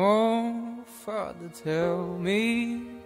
Oh, Father, tell me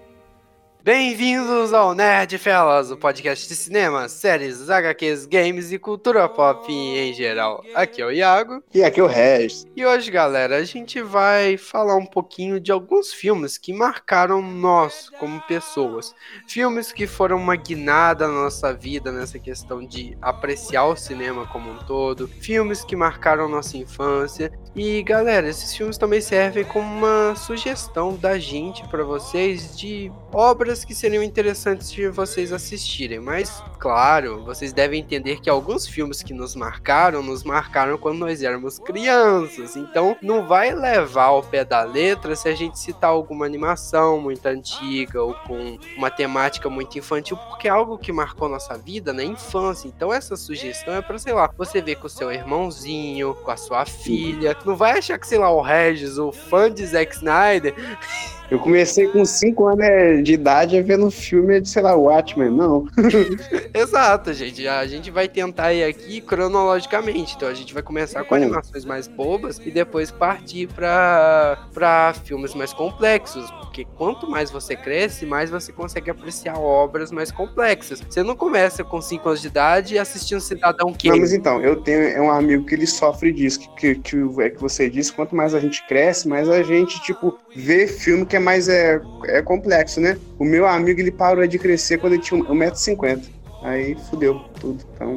Bem-vindos ao Nerd Fellas, o podcast de cinema, séries, HQs, games e cultura pop em geral. Aqui é o Iago. E aqui é o Regis. E hoje, galera, a gente vai falar um pouquinho de alguns filmes que marcaram nós como pessoas. Filmes que foram uma guinada na nossa vida nessa questão de apreciar o cinema como um todo. Filmes que marcaram nossa infância. E, galera, esses filmes também servem como uma sugestão da gente para vocês de obras que seriam interessantes de vocês assistirem, mas claro, vocês devem entender que alguns filmes que nos marcaram, nos marcaram quando nós éramos crianças. Então, não vai levar ao pé da letra se a gente citar alguma animação muito antiga ou com uma temática muito infantil, porque é algo que marcou nossa vida na infância. Então, essa sugestão é para, sei lá, você ver com o seu irmãozinho, com a sua filha. Não vai achar que, sei lá, o Regis, o fã de Zack Snyder, Eu comecei com 5 anos né, de idade a ver no filme de, sei lá, Watchmen, não. Exato, gente. A gente vai tentar ir aqui cronologicamente. Então a gente vai começar com animações mais bobas e depois partir para filmes mais complexos. Porque quanto mais você cresce, mais você consegue apreciar obras mais complexas. Você não começa com 5 anos de idade assistindo Cidadão Kane. Não, mas então, eu tenho é um amigo que ele sofre disso, que, que, que é que você disse, quanto mais a gente cresce, mais a gente, tipo, vê filme que é mais é, é complexo, né? O meu amigo, ele parou de crescer quando ele tinha 1,50m. Aí fudeu tudo. Então.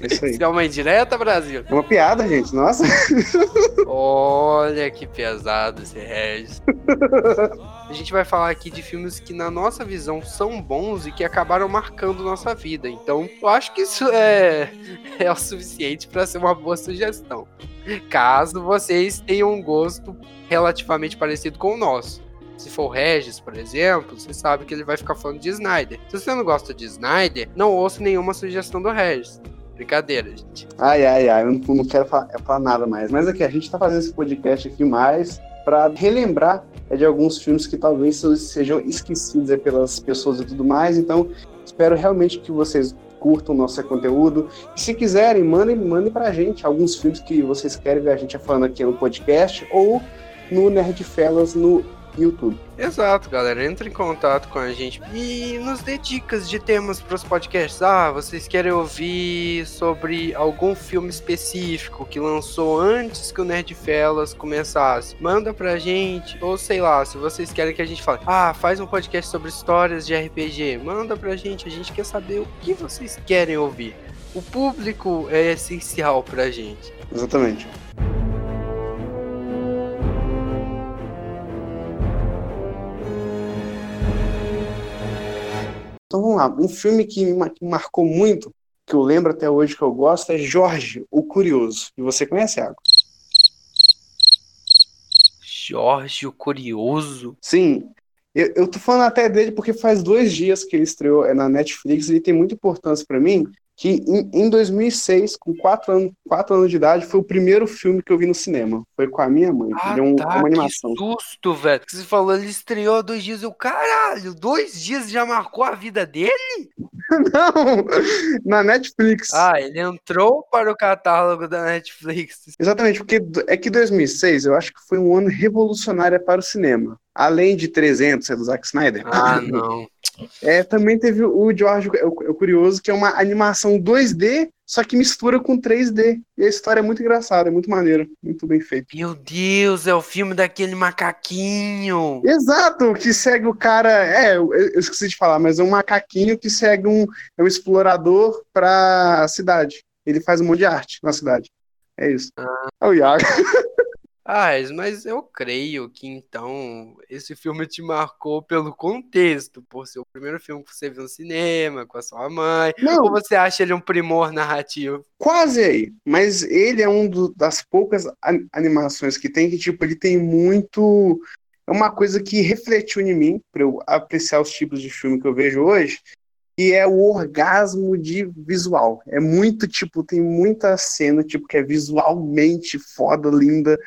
É isso aí. Isso é uma indireta, Brasil? É uma piada, gente. Nossa. Olha que pesado esse Regis. A gente vai falar aqui de filmes que, na nossa visão, são bons e que acabaram marcando nossa vida. Então, eu acho que isso é, é o suficiente para ser uma boa sugestão. Caso vocês tenham um gosto relativamente parecido com o nosso. Se for o Regis, por exemplo, você sabe que ele vai ficar falando de Snyder. Se você não gosta de Snyder, não ouça nenhuma sugestão do Regis. Brincadeira, gente. Ai, ai, ai, eu não, não quero falar, falar, nada mais. Mas aqui, a gente tá fazendo esse podcast aqui mais para relembrar é, de alguns filmes que talvez sejam esquecidos é, pelas pessoas e tudo mais. Então, espero realmente que vocês curtam o nosso conteúdo. E se quiserem, mandem, mandem pra gente alguns filmes que vocês querem ver a gente falando aqui no podcast ou no Nerd Fellas no YouTube. Exato, galera. Entre em contato com a gente e nos dê dicas de temas para os podcasts. Ah, vocês querem ouvir sobre algum filme específico que lançou antes que o Nerd Fellas começasse? Manda pra gente. Ou sei lá, se vocês querem que a gente fale, ah, faz um podcast sobre histórias de RPG. Manda pra gente. A gente quer saber o que vocês querem ouvir. O público é essencial pra gente. Exatamente. Então vamos lá, um filme que me marcou muito, que eu lembro até hoje que eu gosto, é Jorge, o Curioso. E você conhece, Água? Jorge, o Curioso? Sim. Eu, eu tô falando até dele porque faz dois dias que ele estreou é na Netflix e ele tem muita importância para mim, que em, em 2006, com quatro anos, quatro anos de idade, foi o primeiro filme que eu vi no cinema. Foi com a minha mãe. Ah, um, tá, uma animação. Que susto, velho. Você falou, ele estreou há dois dias. Eu, caralho, dois dias já marcou a vida dele? Não, na Netflix. Ah, ele entrou para o catálogo da Netflix. Exatamente, porque é que 2006 eu acho que foi um ano revolucionário para o cinema. Além de 300, é do Zack Snyder. Ah, não. É, também teve o George, é o, o Curioso, que é uma animação 2D, só que mistura com 3D. E a história é muito engraçada, é muito maneira, muito bem feita. Meu Deus, é o filme daquele macaquinho. Exato, que segue o cara. É, eu, eu esqueci de falar, mas é um macaquinho que segue um, é um explorador pra cidade. Ele faz um monte de arte na cidade. É isso. Ah. É o Iago. Ah, mas eu creio que então esse filme te marcou pelo contexto, por ser o primeiro filme que você viu no cinema, com a sua mãe. Não. Ou você acha ele um primor narrativo? Quase aí. Mas ele é um do, das poucas animações que tem que, tipo, ele tem muito. É uma coisa que refletiu em mim, para eu apreciar os tipos de filme que eu vejo hoje, que é o orgasmo de visual. É muito, tipo, tem muita cena, tipo, que é visualmente foda, linda,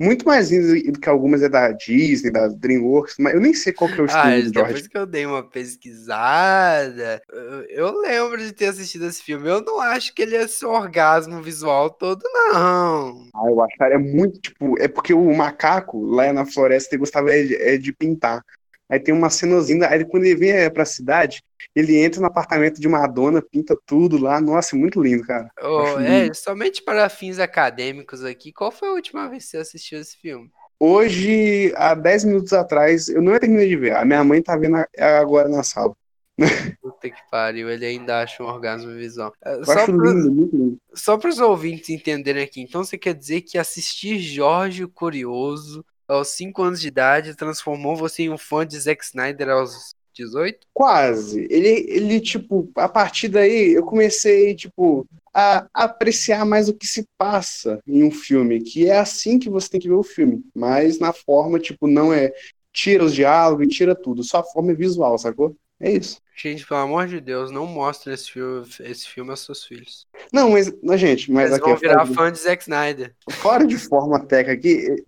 muito mais lindo do que algumas é da Disney, da DreamWorks, mas eu nem sei qual que é o Ah, estilo do depois George. que eu dei uma pesquisada, eu- lembro de ter assistido esse filme. Eu não acho que ele é esse orgasmo visual todo, não. Ah, eu acho, cara, é muito, tipo, é porque o macaco lá na floresta ele gostava é de, é de pintar. Aí tem uma cenozinha, aí quando ele vem é, pra cidade, ele entra no apartamento de Madonna, pinta tudo lá. Nossa, é muito lindo, cara. Acho é, lindo. somente para fins acadêmicos aqui, qual foi a última vez que você assistiu esse filme? Hoje, há 10 minutos atrás, eu não terminei de ver. A minha mãe tá vendo a- agora na sala. Puta que pariu, ele ainda acha um orgasmo visual. É, Eu Só acho pra, lindo, muito lindo. só para os ouvintes entenderem aqui, então você quer dizer que assistir Jorge o Curioso aos 5 anos de idade transformou você em um fã de Zack Snyder aos 18? Quase. Ele, ele, tipo, a partir daí eu comecei, tipo, a apreciar mais o que se passa em um filme, que é assim que você tem que ver o filme, mas na forma, tipo, não é tira os diálogos e tira tudo, só a forma é visual, sacou? É isso. Gente, pelo amor de Deus, não mostre esse filme, esse filme aos seus filhos. Não, mas, gente, mas Eles aqui, vão virar fora, fã de Zack Snyder. fora de forma técnica aqui,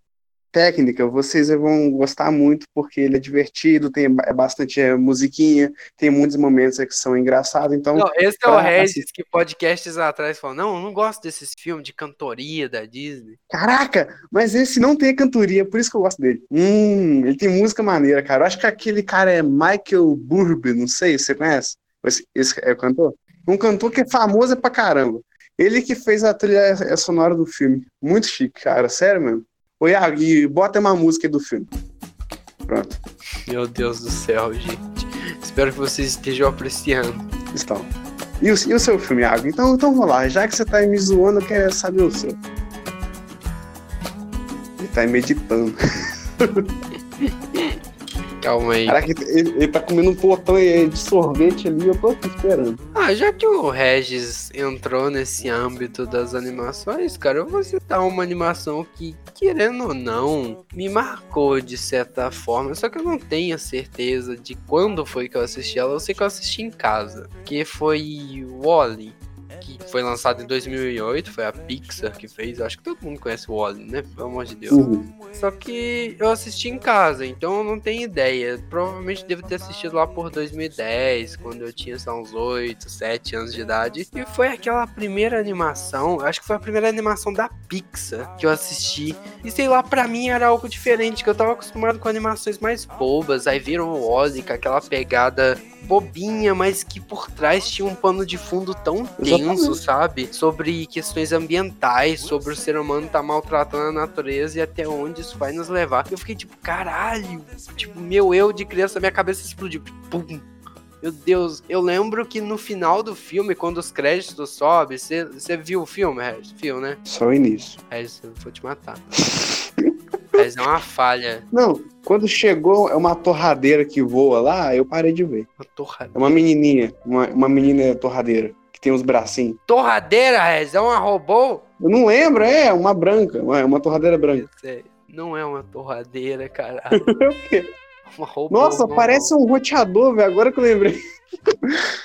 técnica, vocês vão gostar muito porque ele é divertido, tem é bastante é, musiquinha, tem muitos momentos que são engraçados, então Não, esse é o Regis que podcasts atrás falou: Não, eu não gosto desses filmes de cantoria da Disney. Caraca, mas esse não tem cantoria, por isso que eu gosto dele. Hum, ele tem música maneira, cara. Eu acho que aquele cara é Michael Burby, não sei, você conhece? Esse, esse é o cantor? Um cantor que é famoso pra caramba. Ele que fez a trilha sonora do filme. Muito chique, cara. Sério mesmo. Ô, Iago, e bota uma música aí do filme. Pronto, Meu Deus do céu, gente. Espero que vocês estejam apreciando. estão. E o, e o seu filme, Iago? Então, então vamos lá. Já que você tá aí me zoando, eu quero saber o seu. Ele tá aí meditando. Calma aí. Caraca, ele, ele tá comendo um potão de sorvete ali, eu tô aqui esperando. Ah, já que o Regis entrou nesse âmbito das animações, cara, eu vou citar uma animação que, querendo ou não, me marcou de certa forma. Só que eu não tenho certeza de quando foi que eu assisti ela. Eu sei que eu assisti em casa. Que foi Wally. Que foi lançado em 2008, foi a Pixar que fez. Eu acho que todo mundo conhece o Wally, né? Pelo amor de Deus. Uhum. Só que eu assisti em casa, então eu não tenho ideia. Provavelmente devo ter assistido lá por 2010, quando eu tinha lá, uns 8, 7 anos de idade. E foi aquela primeira animação, acho que foi a primeira animação da Pixar que eu assisti. E sei lá, pra mim era algo diferente, que eu tava acostumado com animações mais bobas. Aí viram o Wally com aquela pegada bobinha, mas que por trás tinha um pano de fundo tão tenso, sabe? Sobre questões ambientais, sobre o ser humano tá maltratando a natureza e até onde isso vai nos levar. Eu fiquei tipo, caralho, tipo, meu eu de criança, minha cabeça explodiu. Pum. Meu Deus, eu lembro que no final do filme, quando os créditos sobem, você viu o filme, Regis? Viu, né? Só o início. Regis, eu vou te matar. Regis, é uma falha. Não, quando chegou é uma torradeira que voa lá, eu parei de ver. Uma torradeira. É uma menininha, uma, uma menina torradeira, que tem os bracinhos. Torradeira, Regis, é uma robô? Eu não lembro, é uma branca, uma, uma torradeira branca. Não é uma torradeira, caralho. É o quê? É Uma robô. Nossa, uma parece um roteador, velho, agora que eu lembrei.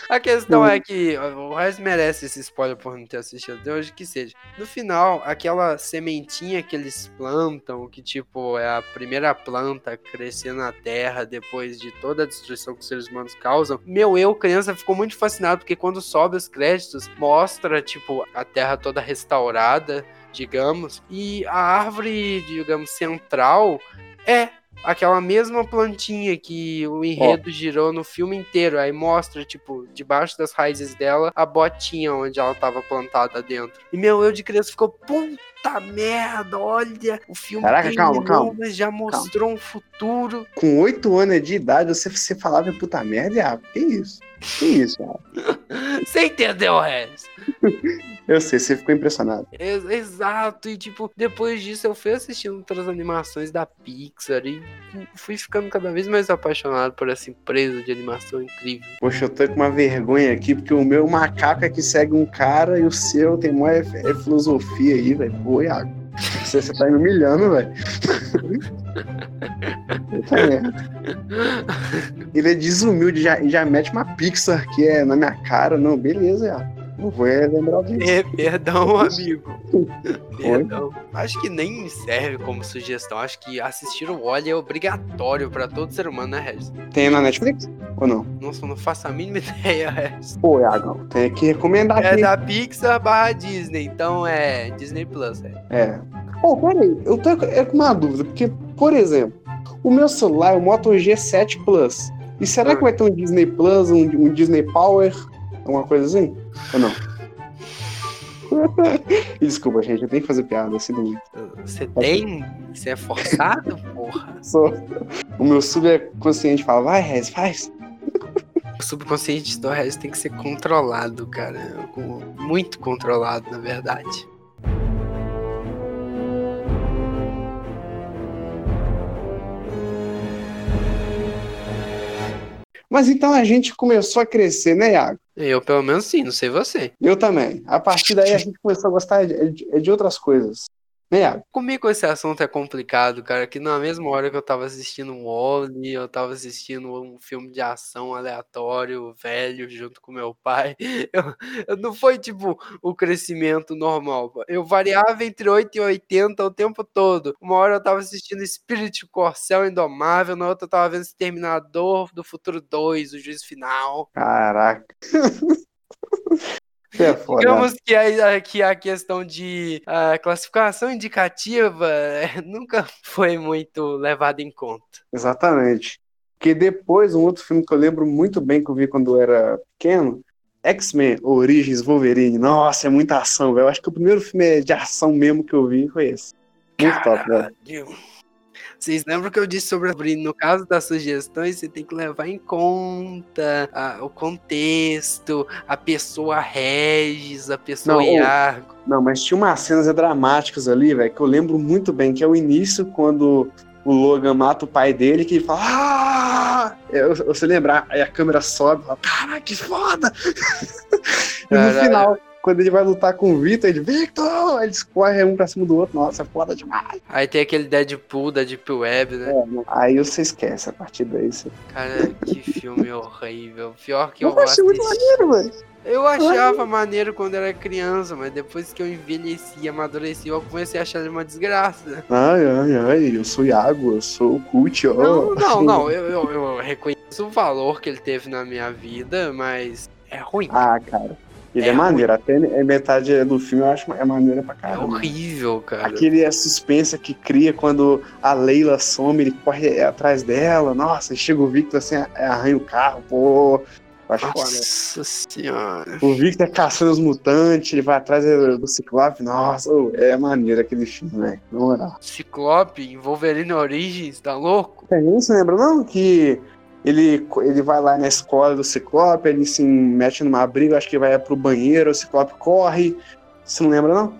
A questão é que o Rez merece esse spoiler por não ter assistido, de hoje que seja. No final, aquela sementinha que eles plantam, que tipo é a primeira planta a crescer na terra depois de toda a destruição que os seres humanos causam. Meu eu, criança, ficou muito fascinado porque quando sobe os créditos, mostra tipo a terra toda restaurada, digamos, e a árvore, digamos, central é aquela mesma plantinha que o enredo girou no filme inteiro. Aí mostra, tipo, debaixo das raízes dela, a botinha onde ela tava plantada dentro. E meu eu de criança ficou, puta merda, olha, o filme Caraca, calma, terminou, calma, mas já mostrou um futuro. Com oito anos de idade, você, você falava puta merda, Iago. Que isso? Que isso, Iago? Você entendeu, Regis? Eu sei, você ficou impressionado. Ex- Exato, e tipo, depois disso eu fui assistindo outras animações da Pixar e fui ficando cada vez mais apaixonado por essa empresa de animação incrível. Poxa, eu tô com uma vergonha aqui, porque o meu macaco é que segue um cara e o seu tem mó é, é filosofia aí, velho. Iago. Você, você tá me humilhando, velho. Merda. Ele é desumilde, já, já mete uma Pixar que é na minha cara. Não, beleza, Iago. Não vou lembrar disso. É, perdão, amigo. perdão. Acho que nem serve como sugestão. Acho que assistir o Wally é obrigatório pra todo ser humano, né, Regis? Tem na Netflix? Ou não? Nossa, eu não faço a mínima ideia, Regis. Pô, Iagão, tem que recomendar É aqui. da Pixar barra Disney, então é Disney Plus, é. É. Pô, peraí, eu tô é com uma dúvida, porque, por exemplo, o meu celular é o Moto G7 Plus. E será Ah. que vai ter um Disney Plus, um, um Disney Power, alguma coisa assim? Ou não? Desculpa, gente, eu tenho que fazer piada, assim não. Você tem? Você é forçado, porra? Sou. O meu subconsciente fala, vai, Rez, faz. O subconsciente do Regis tem que ser controlado, cara. Muito controlado, na verdade. Mas então a gente começou a crescer, né, Iago? Eu, pelo menos, sim, não sei você. Eu também. A partir daí a gente começou a gostar de, de- de outras coisas. Né, Iago? Comigo esse assunto é complicado, cara, que na mesma hora que eu tava assistindo um Wally, eu tava assistindo um filme de ação aleatório, velho, junto com meu pai. Eu, eu não foi tipo o crescimento normal. Eu variava entre 8 e 80 o tempo todo. Uma hora eu tava assistindo Spirit Corcel Indomável, na outra eu tava vendo Exterminador do Futuro 2, o juiz final. Caraca. É foda. Digamos que a, que a questão de ah, classificação indicativa eh, nunca foi muito levada em conta. Exatamente. Porque depois, um outro filme que eu lembro muito bem que eu vi quando eu era pequeno, X-Men Origins Wolverine. Nossa, é muita ação, velho. Eu acho que o primeiro filme de ação mesmo que eu vi foi esse. Muito top, velho. Vocês lembram que eu disse sobre no caso das sugestões, você tem que levar em conta ah, o contexto, a pessoa Regis, a pessoa Não, Iago. Não, mas tinha umas cenas dramáticas ali, velho, que eu lembro muito bem, que é o início quando o Logan mata o pai dele, que ele fala. Ah! Eu, você lembrar, aí a câmera sobe, fala, caraca, que foda! e no final, quando ele vai lutar com o Victor, ele, Victor! Aí Eles correm um pra cima do outro, nossa, é foda demais. Aí tem aquele Deadpool da Deep Web, né? É, aí você esquece a partir daí. Você... Cara, que filme horrível. Pior que eu, Eu achei muito maneiro, velho. Eu achava maneiro quando era criança, mas depois que eu envelheci, amadureci, eu comecei a achar ele uma desgraça. Ai, ai, ai, eu sou Iago, eu sou o Cult, ó. Não, não, não, eu, eu, eu reconheço o valor que ele teve na minha vida, mas é ruim. Ah, cara. Ele é, É maneiro, até metade do filme eu acho é maneiro pra É caramba. horrível, cara. Aquele é suspense que cria quando a Leila some, ele corre atrás dela. Nossa, chega o Victor assim, arranha o carro, pô. Foda. Nossa senhora. O Victor caçando os mutantes, ele vai atrás do Ciclope. Nossa, é maneiro aquele filme, velho. Na moral. Ciclope, Wolverine Origins, tá louco? Você lembra, não? Que ele, ele vai lá na escola do Ciclope, ele se mete numa briga, acho que vai pro banheiro, o Ciclope corre. Você não lembra, não?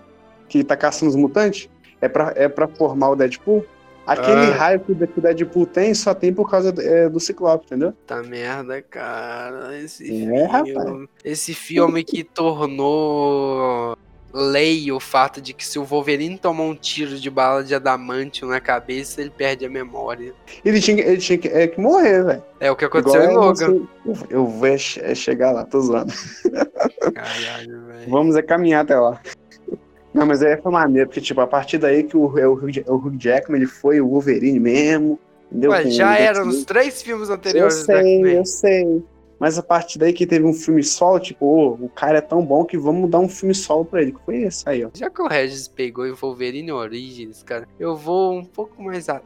Que ele tá caçando os mutantes? É pra, é pra formar o Deadpool? Aquele Ah. raio que o Deadpool tem só tem por causa é, do Ciclope, entendeu? Tá merda, cara. Esse É, filme. Esse filme que tornou lei o fato de que se o Wolverine tomar um tiro de bala de adamantium na cabeça, ele perde a memória. Ele tinha, que- ele tinha que, é, que morrer, velho. É o que aconteceu em Igual Logan. você- Eu, eu vou é é chegar lá, tô zoando. Caralho, velho. Vamos é caminhar até lá. Não, mas aí foi maneiro, porque, tipo, a partir daí que o, é o, o Hugh Jackman, ele foi o Wolverine mesmo? Ué, já o era X-Men. nos três filmes Eu anteriores do sei, eu sei. Mas a partir daí que teve um filme solo, tipo, ô, o cara é tão bom que vamos dar um filme solo pra ele. Que foi esse aí, ó. Já que o Regis pegou em Wolverine Origins, cara, eu vou um pouco mais. A...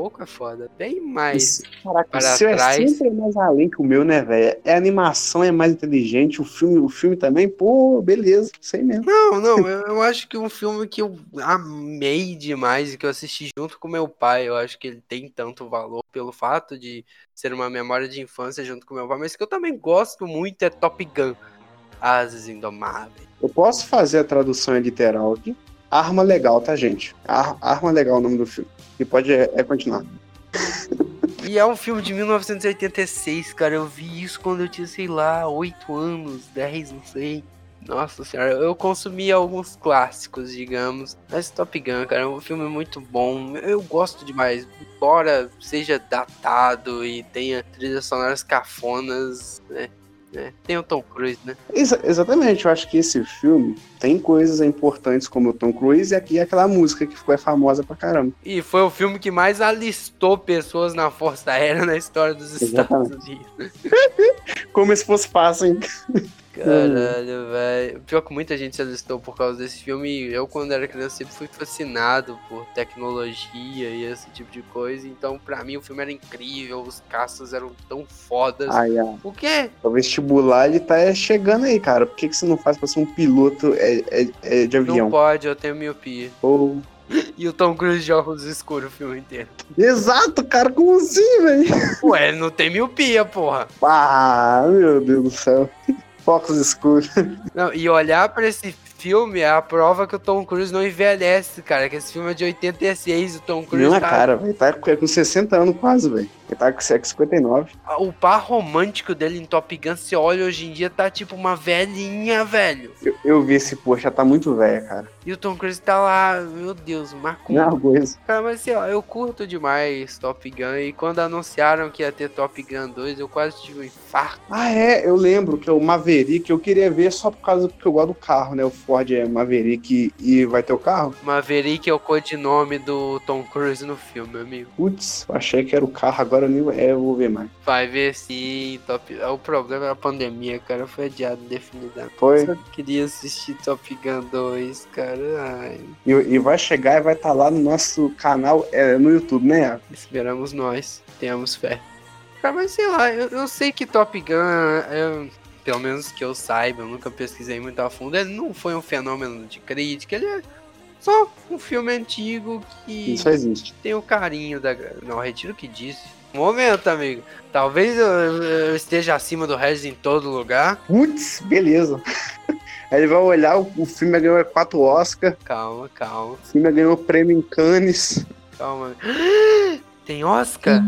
Pouco é foda. Bem mais. Esse- Caraca, para o seu é trás. sempre mais além que o meu, né, velho? É a animação é mais inteligente, o filme, o filme também, pô, beleza, sei mesmo. Não, não, eu, eu acho que um filme que eu amei demais e que eu assisti junto com meu pai, eu acho que ele tem tanto valor pelo fato de ser uma memória de infância junto com meu pai, mas que eu também gosto muito é Top Gun. Asas Indomáveis. Eu posso fazer a tradução literal aqui. Arma legal, tá, gente? Ar- Arma legal é o nome do filme. E pode é, é continuar. E é um filme de 1986, cara. Eu vi isso quando eu tinha, sei lá, 8 anos, 10, não sei. Nossa senhora, eu consumi alguns clássicos, digamos. Mas Top Gun, cara, é um filme muito bom. Eu gosto demais. Embora seja datado e tenha trilhas sonoras cafonas, né? É, tem o Tom Cruise, né? Exa- exatamente, eu acho que esse filme tem coisas importantes como o Tom Cruise e aqui aquela música que ficou famosa pra caramba. E foi o filme que mais alistou pessoas na Força Aérea na história dos Estados Exatamente. Unidos. Como se fosse fácil, hein? Caralho, velho. Pior que muita gente se alistou por causa desse filme. Eu, quando era criança, sempre fui fascinado por tecnologia e esse tipo de coisa. Então, pra mim, o filme era incrível. Os caças eram tão fodas. Ai, ai. O quê? O vestibular ele tá chegando aí, cara. Por que, que você não faz pra ser um piloto é, é- é de Não avião? pode, eu tenho miopia. Ou- E o Tom Cruise de óculos escuros o filme inteiro. Exato, cara, como assim, velho? Ué, ele não tem miopia, porra. Ah, meu Deus do céu. Focos escuros. Não, e olhar pra esse filme é a prova que o Tom Cruise não envelhece, cara. Que esse filme é de 86 e o Tom Cruise Não tá cara, velho. Tá com 60 anos quase, velho. Ele tá com 59. O par romântico dele em Top Gun, se olha hoje em dia, tá tipo uma velhinha, velho. Eu, eu vi esse, já tá muito velho, cara. E o Tom Cruise tá lá, meu Deus, Marco. Não, coisa. Cara, mas sei lá, eu curto demais Top Gun. E quando anunciaram que ia ter Top Gun 2, eu quase tive um infarto. Ah, é, eu lembro que é o Maverick, eu queria ver só por causa que eu gosto do carro, né? O Ford é Maverick e vai ter o carro. Maverick é o codinome do Tom Cruise no filme, meu amigo. Putz, achei que era o carro, agora eu nem é, eu vou ver mais. Vai ver sim, Top O problema é a pandemia, cara. Foi adiado indefinidamente. Foi. Só queria assistir Top Gun 2, cara. E, e vai chegar e vai estar lá no nosso canal, é, no YouTube, né? Esperamos nós. Tenhamos fé. Cara, mas sei lá, eu, eu sei que Top Gun, é, pelo menos que eu saiba, eu nunca pesquisei muito a fundo. Ele não foi um fenômeno de crítica, ele é só um filme antigo que Isso existe. tem o carinho da. Não, retiro o que disse. Momento, amigo. Talvez eu, eu esteja acima do Regis em todo lugar. Putz, beleza. Aí ele vai olhar, o, filme ganhou quatro Oscar, Calma, calma, o filme ganhou prêmio em Cannes. calma. Tem Oscar?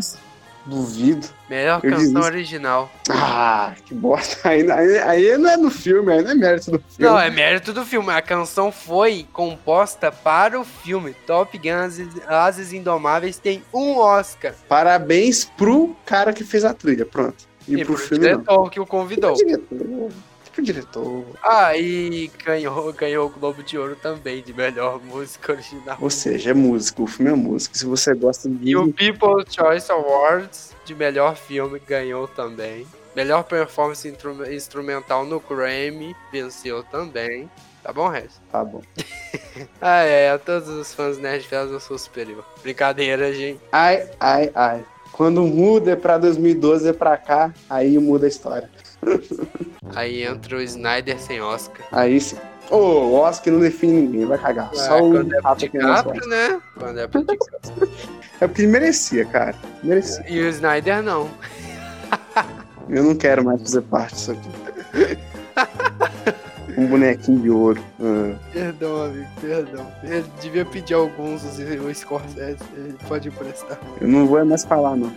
Duvido. Melhor Eu canção desisto. original. Ah, que bosta. Aí, aí, aí não é do filme, aí não é mérito do filme. Não, é mérito do filme. A canção foi composta para o filme. Top Gun Ases, Ases Indomáveis tem um Oscar. Parabéns pro cara que fez a trilha, pronto. E, E pro pro filme não. diretor que o convidou. Pro diretor. Pro diretor. Ah, e ganhou, ganhou o Globo de Ouro também de melhor música original. Ou seja, é música, o filme é música. Se você gosta de. E o People's Choice Awards de melhor filme ganhou também. Melhor performance instrumental no Grammy venceu também. Tá bom, Regis? Tá bom. Ah, é, a todos os fãs Nerdfellas eu sou superior. Brincadeira, gente. Ai, ai, ai. Quando muda é pra 2012 é pra cá, aí muda a história. Aí entra o Snyder sem Oscar. Aí sim. Ô, o Oscar não define ninguém, vai cagar. Só Ah, o é. DiCaprio, né? Quando é pro. É porque ele merecia, cara. Merecia. E o Snyder não. Eu não quero mais fazer parte disso aqui. Um bonequinho de ouro. Ah. Perdão, amigo, perdão. Ele devia pedir alguns, o Scorsese. Ele pode emprestar. Eu não vou mais falar, não.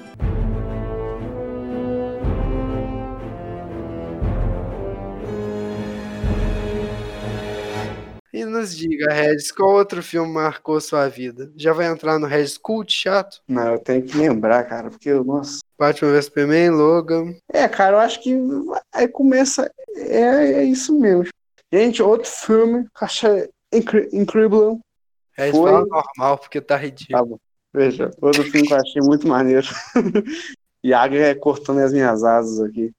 Nos diga, Regis, qual outro filme marcou sua vida? Já vai entrar no Regis Cult chato? Não, eu tenho que lembrar, cara, porque, nossa. Batman vs Superman, Logan. É, cara, eu acho que aí começa. É, é isso mesmo. Gente, outro filme incri- incrível. Regis Foi. fala normal, porque tá ridículo. Tá bom. Veja, outro filme que eu achei muito maneiro. Iago é cortando as minhas asas aqui.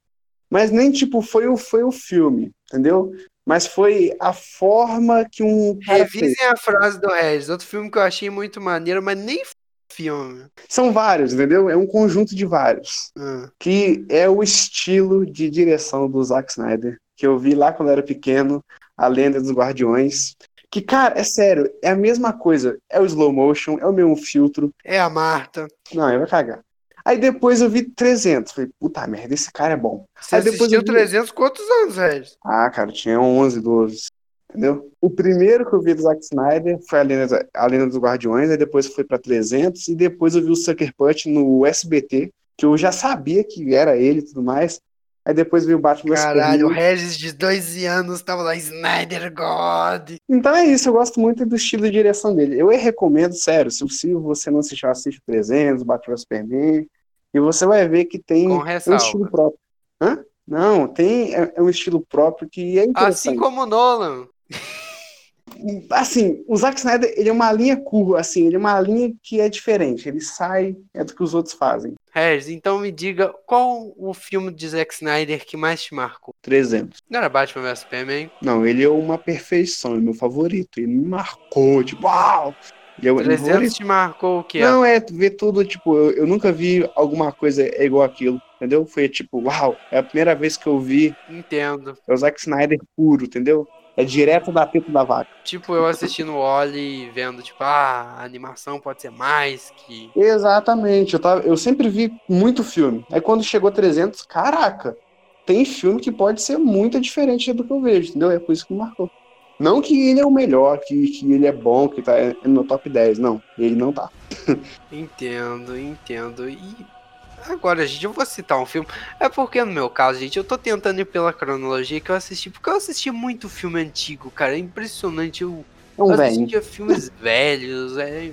Mas nem tipo, foi o, foi o filme, entendeu? Mas foi a forma que um fez. Revisem a frase do Regis. Outro filme que eu achei muito maneiro, mas nem filme. São vários, entendeu? É um conjunto de vários. Ah, Que é o estilo de direção do Zack Snyder. Que eu vi lá quando eu era pequeno, A Lenda dos Guardiões. Que, cara, é sério, é a mesma coisa. É o slow motion, é o mesmo filtro. é a Marta. Não, eu vou cagar. Aí depois eu vi 300. Falei, puta merda, esse cara é bom. Você Aí depois assistiu eu vi- 300 quantos anos, Regis? Ah, cara, tinha 11, 12. Entendeu? O primeiro que eu vi do Zack Snyder foi a Lenda, a Lenda dos Guardiões, aí depois foi pra 300, e depois eu vi o Sucker Punch no SBT, que eu já sabia que era ele e tudo mais. Aí depois vi o Batman Caralho, o. Regis de 12 anos tava lá, Snyder God. Então é isso, eu gosto muito do estilo de direção dele. Eu recomendo, sério, se possível você não assistiu, assiste o 300, Batman Superman, e você vai ver que tem um estilo próprio. Não, tem. É, é um estilo próprio que é interessante. Assim como o Nolan. Assim, o Zack Snyder, ele é uma linha curva, assim, ele é uma linha que é diferente. Ele sai, é do que os outros fazem. Regis, então me diga, qual o filme de Zack Snyder que mais te marcou? 300. Não era Batman vs Superman? Não, ele é uma perfeição, é meu favorito. Ele me marcou, tipo, uau! É o- 300 te marcou o quê? Não, é ver tudo, tipo, eu, eu nunca vi alguma coisa igual aquilo, entendeu? Foi tipo, uau, é a primeira vez que eu vi Entendo. é o Zack Snyder puro, entendeu? É direto da teta da vaca. Tipo, eu assistindo o Oli, vendo, tipo, ah, a animação pode ser mais que... Exatamente, eu, tava, eu sempre vi muito filme. Aí quando chegou 300, caraca, tem filme que pode ser muito diferente do que eu vejo, entendeu? É por isso que me marcou. Não que ele é o melhor, que, que ele é bom, que tá no top 10, não. Ele não tá. Entendo, entendo. E agora, gente, eu vou citar um filme. É porque no meu caso, gente, eu tô tentando ir pela cronologia que eu assisti. Porque eu assisti muito filme antigo, cara. É impressionante. Eu, É um eu velho. assistia filmes velhos. É,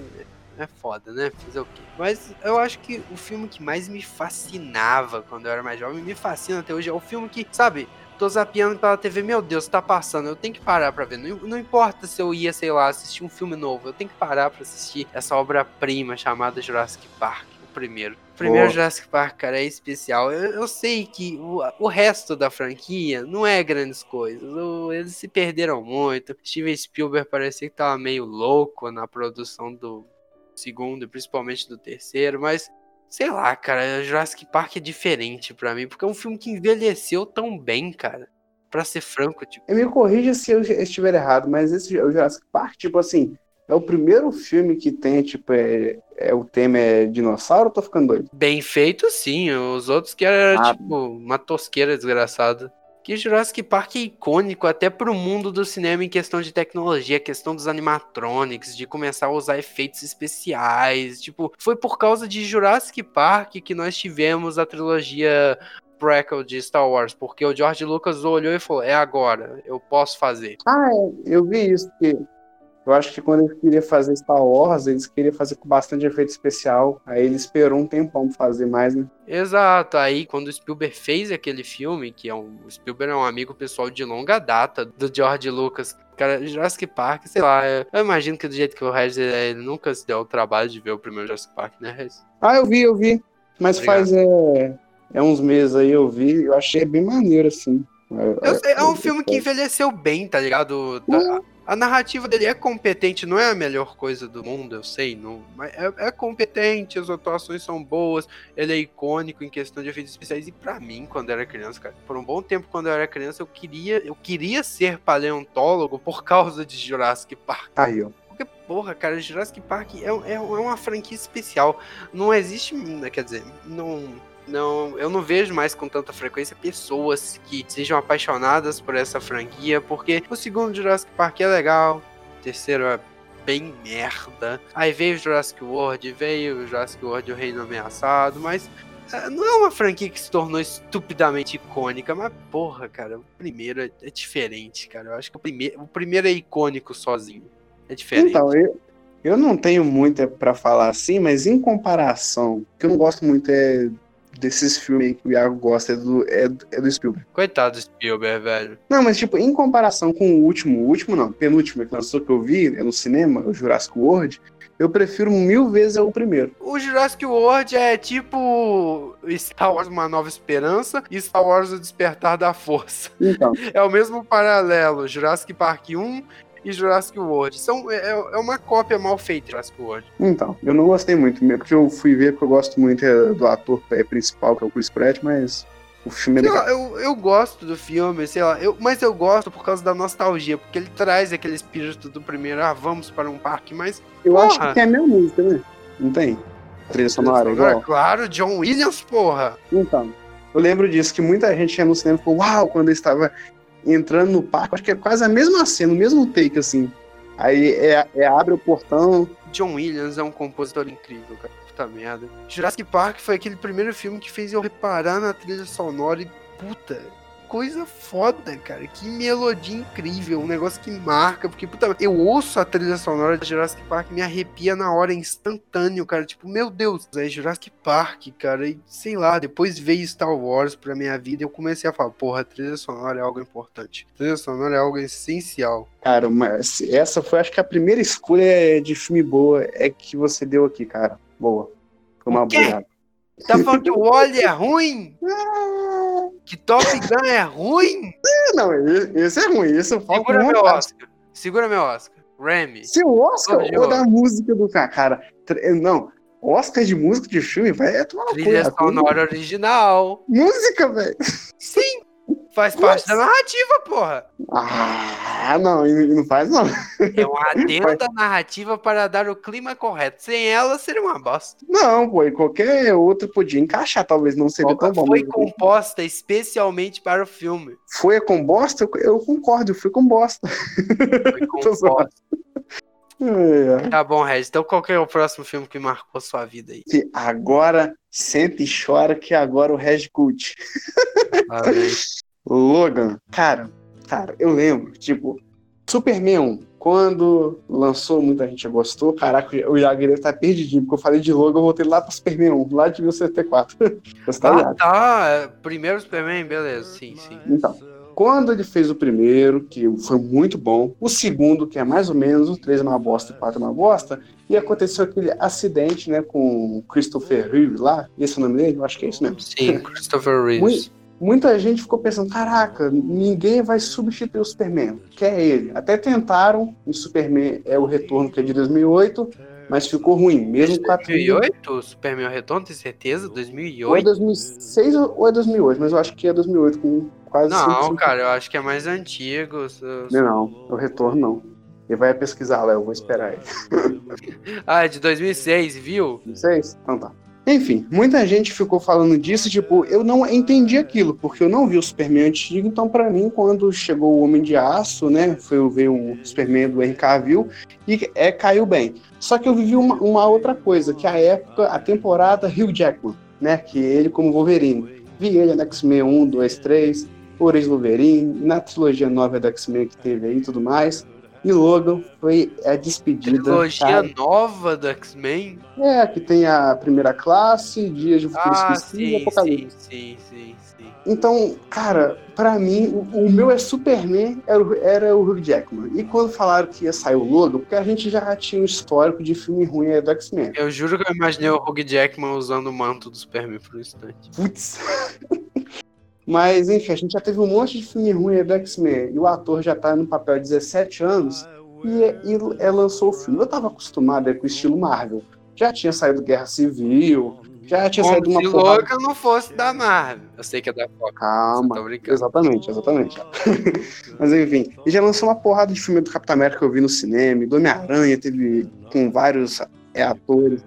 é foda, né? Fazer o quê? Mas eu acho que o filme que mais me fascinava quando eu era mais jovem, me fascina até hoje, é o filme que, sabe, tô zapeando pela TV, meu Deus, tá passando, eu tenho que parar pra ver. Não, não importa se eu ia, sei lá, assistir um filme novo, eu tenho que parar pra assistir essa obra-prima chamada Jurassic Park, o primeiro. O primeiro Pô. Jurassic Park, cara, é especial. Eu, eu sei que o, o resto da franquia não é grandes coisas. o- eles se perderam muito. Steven Spielberg parecia que tava meio louco na produção do segundo, e principalmente do terceiro, mas sei lá, cara, Jurassic Park é diferente pra mim, porque é um filme que envelheceu tão bem, cara. Pra ser franco, tipo, Eu me corrija se eu estiver errado, mas esse o Jurassic Park, tipo assim, é o primeiro filme que tem, tipo, é, é o tema é dinossauro tô ficando doido? bem feito sim, os outros que era Ah. tipo uma tosqueira desgraçada. Que Jurassic Park é icônico até pro mundo do cinema em questão de tecnologia, questão dos animatronics, de começar a usar efeitos especiais. Tipo, foi por causa de Jurassic Park que nós tivemos a trilogia prequel de Star Wars, porque o George Lucas olhou e falou: "É agora, eu posso fazer". Ah, é, eu vi isso, que eu acho que quando eles queriam fazer Star Wars, eles queriam fazer com bastante efeito especial, aí ele esperou um tempão pra fazer mais, né? Exato, aí quando o Spielberg fez aquele filme, que é um. O Spielberg é um amigo pessoal de longa data do George Lucas. Cara, Jurassic Park, sei lá, eu eu imagino que do jeito que o Regis é, ele nunca se deu o trabalho de ver o primeiro Jurassic Park, né, Regis? Ah, eu vi, eu vi, mas Obrigado. faz é, é uns meses aí eu vi, eu achei bem maneiro, assim. Eu sei, é um filme que envelheceu bem, tá ligado? Tá- A narrativa dele é competente, não é a melhor coisa do mundo, eu sei, não, mas é, é competente, as atuações são boas, ele é icônico em questão de efeitos especiais. E pra mim, quando eu era criança, cara, por um bom tempo quando eu era criança, eu queria, eu queria ser paleontólogo por causa de Jurassic Park. Aí, ó. Porque, porra, cara, Jurassic Park é, é, é uma franquia especial. Não existe, quer dizer, não, não, eu não vejo mais com tanta frequência pessoas que sejam apaixonadas por essa franquia, porque o segundo Jurassic Park é legal, o terceiro é bem merda. Aí veio o Jurassic World, veio o Jurassic World o Reino Ameaçado, mas é, não é uma franquia que se tornou estupidamente icônica, mas porra, cara, o primeiro é, é diferente, cara. Eu acho que o primeiro, o primeiro é icônico sozinho. É diferente. Então, eu, eu não tenho muito pra falar assim, mas em comparação, o que eu não gosto muito é desses filmes aí que o Iago gosta, é do, é, é do Spielberg. Coitado do Spielberg, velho. Não, mas tipo, em comparação com o último, o último não, penúltimo que lançou que eu vi é no cinema, o Jurassic World, eu prefiro mil vezes o primeiro. O Jurassic World é tipo Star Wars Uma Nova Esperança e Star Wars O Despertar da Força. Então, É o mesmo paralelo, Jurassic Park 1 e Jurassic World. São, é, é uma cópia mal feita, Jurassic World. então, eu não gostei muito, mesmo porque eu fui ver porque eu gosto muito é, do ator é, principal, que é o Chris Pratt, mas o filme é lá, eu, eu gosto do filme, sei lá, eu, mas eu gosto por causa da nostalgia, porque ele traz aquele espírito do primeiro, ah, vamos para um parque, mas Eu acho porra. que tem a mesma música, né? Não tem? Trilha sonora igual? claro, John Williams, porra. Então, eu lembro disso, que muita gente ia no cinema e ficou, uau, quando ele estava entrando no parque, acho que é quase a mesma cena, o mesmo take, assim. Aí é, é abre o portão, John Williams é um compositor incrível, cara. Puta merda. Jurassic Park foi aquele primeiro filme que fez eu reparar na trilha sonora e, puta, coisa foda, cara. Que melodia incrível. Um negócio que marca. Porque, puta, eu ouço a trilha sonora de Jurassic Park me arrepia na hora, instantâneo, cara. Tipo, meu Deus, é Jurassic Park, cara. E sei lá, depois veio Star Wars pra minha vida e eu comecei a falar, porra, a trilha sonora é algo importante. A trilha sonora é algo essencial. Cara, mas essa foi, acho que a primeira escolha de filme boa é que você deu aqui, cara. Boa. Foi uma boa. Tá falando que o Wally é ruim? Que Top Gun é ruim? Não, esse é ruim. Esse eu falo com Segura meu vontade. Oscar. Segura meu Oscar. Remy. Se o Oscar ou da música do cara, cara, não, Oscar de música de filme, vai é cu, Trilha né? sonora original. Música, velho. Sim. Faz parte da narrativa, porra. Ah, não, não faz não. É um adendo da narrativa para dar o clima correto. Sem ela, seria uma bosta. Não, pô, e qualquer outro podia encaixar, talvez não seria tão bom. Foi composta especialmente para o filme. Foi com bosta? Eu, concordo, foi com bosta. Foi Tô zoando. composta. É, Tá bom, Regis. Então qual que é o próximo filme que marcou sua vida aí? agora senta e chora que agora o Reg Cult. Logan, cara, cara, eu lembro, tipo, Superman 1, quando lançou, muita gente gostou. Caraca, o Iago tá perdidinho, porque eu falei de Logan, eu voltei lá pra Superman 1, lá de 1974. Você tá Ah, tá. Primeiro Superman, beleza. Sim, sim. Então, quando ele fez o primeiro, que foi muito bom, o segundo, que é mais ou menos, o três é uma bosta e o quatro é uma bosta, e aconteceu aquele acidente, né, com o Christopher Reeve lá, esse é o nome dele? Eu acho que é isso mesmo. Sim, Christopher Reeves. Muito- Muita gente ficou pensando, caraca, ninguém vai substituir o Superman, que é ele. Até tentaram, em Superman é o retorno, que é de 2008, mas ficou ruim, mesmo com a trilha. 2008? Superman Retorno, tem certeza? Ou é 2008? 2006 ou é 2008, mas eu acho que é 2008, com quase Não, 100%. cara, eu acho que é mais antigo. Não, não, é o retorno não. Ele vai pesquisar, Léo, vou esperar ele. Ah, é de 2006, viu? 2006? Então tá. Enfim, muita gente ficou falando disso, tipo, eu não entendi aquilo, porque eu não vi o Superman antigo, então pra mim, quando chegou o Homem de Aço, né, foi ver o Superman do Henry Cavill, e é, caiu bem. Só que eu vivi uma, uma outra coisa, que a época, a temporada Hugh Jackman, né, que ele como Wolverine. Vi ele na X-Men 1, 2, 3, Origem Wolverine, na trilogia nova da X-Men que teve aí e tudo mais. E Logan foi a despedida. Trilogia cara. nova do X-Men? É, que tem a primeira classe, Dias de Futuro Ah, Esquecido e Apocalipse. sim, sim, sim. Então, cara, pra mim, o, o meu é Superman, era, o- era o Hugh Jackman. E quando falaram que ia sair o Logan, porque a gente já tinha um histórico de filme ruim aí do X-Men. Eu juro que eu imaginei o Hugh Jackman usando o manto do Superman por um instante. Putz. Mas, enfim, a gente já teve um monte de filme ruim do X-Men. E o ator já tá no papel há 17 anos e, e é, lançou o filme. Eu tava acostumado aí com o estilo Marvel. Já tinha saído Guerra Civil, já tinha Como saído uma se porrada Logan não fosse da Marvel. Eu sei que é da Fox. Calma. Exatamente, exatamente. Mas enfim, e já lançou uma porrada de filme do Capitão América que eu vi no cinema, do Homem-Aranha, teve com vários é, atores.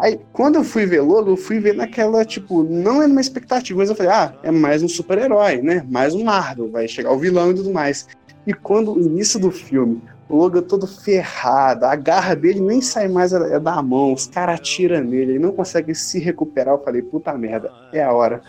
Aí, quando eu fui ver Logan, eu fui ver naquela, tipo, não é numa expectativa, mas eu falei, ah, é mais um super-herói, né? Mais um Marvel, vai chegar o vilão e tudo mais. E quando o início do filme, o Logan todo ferrado, a garra dele nem sai mais é da mão, os caras atiram nele, ele não consegue se recuperar. Eu falei, puta merda, é a hora.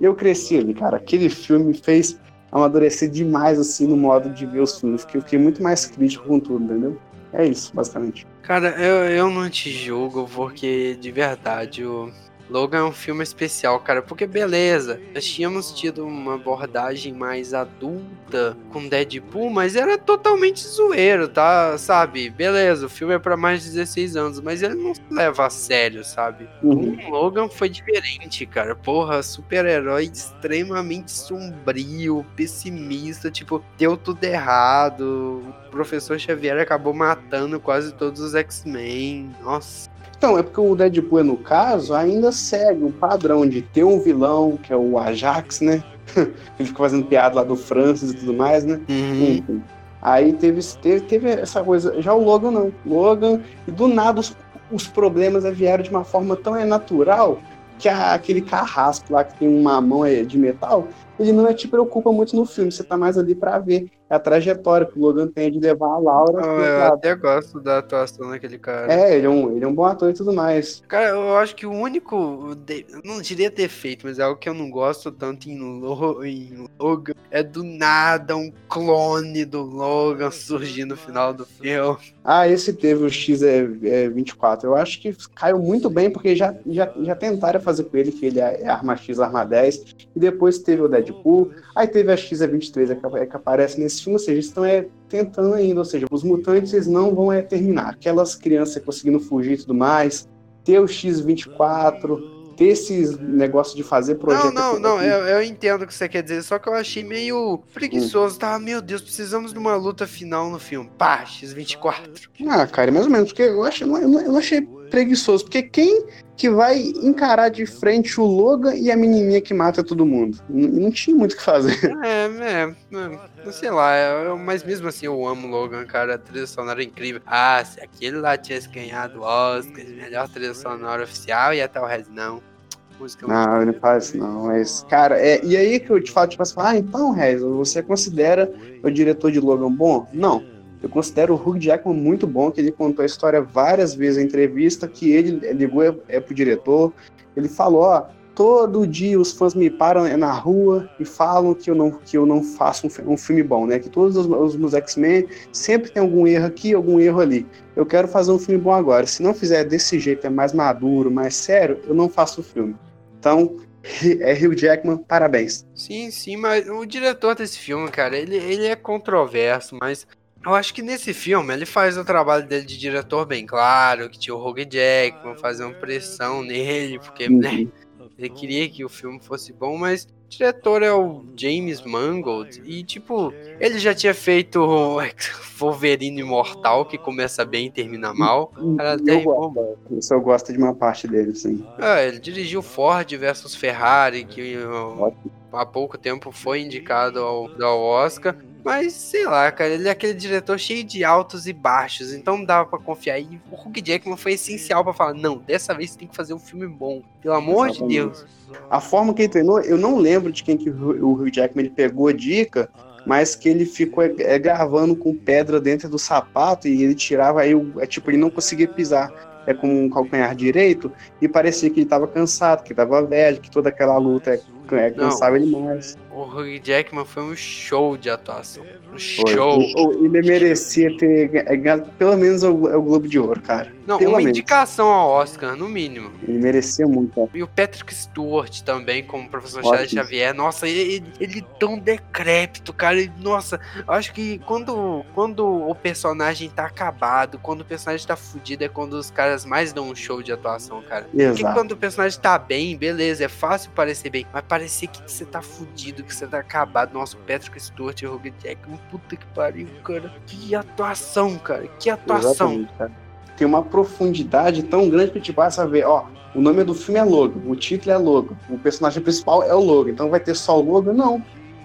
Eu cresci ali, cara. Aquele filme me fez amadurecer demais, assim, no modo de ver os filmes, que eu fiquei muito mais crítico com tudo, entendeu? É isso, basicamente. Cara, eu, eu não te julgo, porque de verdade o Logan é um filme especial, cara. Porque beleza, nós tínhamos tido uma abordagem mais adulta com Deadpool, mas era totalmente zoeiro, tá? Sabe? Beleza, o filme é pra mais de 16 anos, mas ele não se leva a sério, sabe? Uhum. O Logan foi diferente, cara. Porra, super-herói extremamente sombrio, pessimista, tipo, deu tudo errado. O professor Xavier acabou matando quase todos os X-Men. Nossa. Então, é porque o Deadpool, no caso, ainda segue o padrão de ter um vilão, que é o Ajax, né? Ele fica fazendo piada lá do Francis e tudo mais, né? Enfim. Aí teve, teve, teve essa coisa. Já o Logan não. Logan, e do nada os, os problemas vieram de uma forma tão é, natural que a- aquele carrasco lá que tem uma mão de metal, ele não te preocupa muito no filme, você tá mais ali pra ver a trajetória que o Logan tem de levar a Laura. Oh, eu até gosto da atuação daquele cara. É, ele é, um, ele é um bom ator e tudo mais. Cara, eu acho que o único. Não diria ter feito, mas é algo que eu não gosto tanto em, Lo, em Logan. É do nada um clone do Logan surgir no final do filme. Ah, esse teve o X24. Eu acho que caiu muito bem, porque já, já, já tentaram fazer com ele que ele é arma X, arma 10. E depois teve o Deadpool. Aí teve a X23 que, que aparece nesse filme, ou seja, estão é, tentando ainda, ou seja, os mutantes eles não vão é, terminar. Aquelas crianças conseguindo fugir e tudo mais, ter o X24, ter esses negócio de fazer projeto. Não, não, não, eu, eu, entendo o que você quer dizer, só que eu achei meio preguiçoso, tá? Meu Deus, precisamos de uma luta final no filme. Pá, X24. Ah, cara, mais ou menos, porque eu, achei, eu não achei preguiçoso, porque quem que vai encarar de frente o Logan e a menininha que mata todo mundo? Não, não tinha muito o que fazer. É, é, é sei lá, é, mas mesmo assim eu amo Logan, cara, a trilha sonora é incrível. Ah, se aquele lá tivesse ganhado o Oscar, melhor trilha sonora oficial, e até o resto não. Música não, ele faz não, mas, cara, é, e aí que eu te falo, tipo assim, ah, então, Rez, você considera o diretor de Logan bom? Não, eu considero o Hugh Jackman muito bom, que ele contou a história várias vezes em entrevista, que ele ligou é, é pro diretor, ele falou, ó, todo dia os fãs me param na rua e falam que eu não, que eu não faço um, um filme bom, né? Que todos os, os meus X-Men sempre tem algum erro aqui, algum erro ali. Eu quero fazer um filme bom agora. Se não fizer desse jeito, é mais maduro, mais sério, eu não faço o filme. Então, é Hugh Jackman, parabéns. Sim, sim, mas o diretor desse filme, cara, ele, ele é controverso, mas eu acho que nesse filme ele faz o trabalho dele de diretor bem claro, que tinha o Hugh Jackman fazendo pressão nele, porque né, ele queria que o filme fosse bom, mas o diretor é o James Mangold. E tipo, ele já tinha feito Wolverine Imortal, que começa bem e termina mal. Cara, eu, gosto, eu só gosto de uma parte dele, sim. É, ele dirigiu Ford versus Ferrari, que há pouco tempo foi indicado ao, ao Oscar. Mas, sei lá, cara, ele é aquele diretor cheio de altos e baixos, então não dava pra confiar. E o Hugh Jackman foi essencial para falar: não, dessa vez você tem que fazer um filme bom, pelo amor Exatamente. de Deus. A forma que ele treinou, eu não lembro de quem que o Hugh Jackman ele pegou a dica, mas que ele ficou é, é, gravando com pedra dentro do sapato e ele tirava aí, é, tipo, ele não conseguia pisar é com um calcanhar direito e parecia que ele estava cansado, que estava velho, que toda aquela luta é, é cansava ele mais o Hugh Jackman foi um show de atuação. Um show. Ele merecia ter ganhado pelo menos o, o Globo de Ouro, cara. Não, pelo uma menos. indicação ao Oscar, no mínimo. Ele merecia muito. E o Patrick Stewart também, como professor Charles Xavier. Nossa, ele, ele tão decrépito, cara. nossa, eu acho que quando, quando o personagem tá acabado, quando o personagem tá fudido, é quando os caras mais dão um show de atuação, cara. Exato. Porque quando o personagem tá bem, beleza, é fácil parecer bem. Mas parecer que você tá fudido, que você tá acabado. Nossa, o Patrick Stewart e o Hugh Jackman, puta que pariu, cara. Que atuação, cara. Que atuação. Cara. Tem uma profundidade tão grande que te passa a ver, ó. O nome do filme é Logan, o título é Logan, o personagem principal é o Logan, então vai ter só o Logan? Não.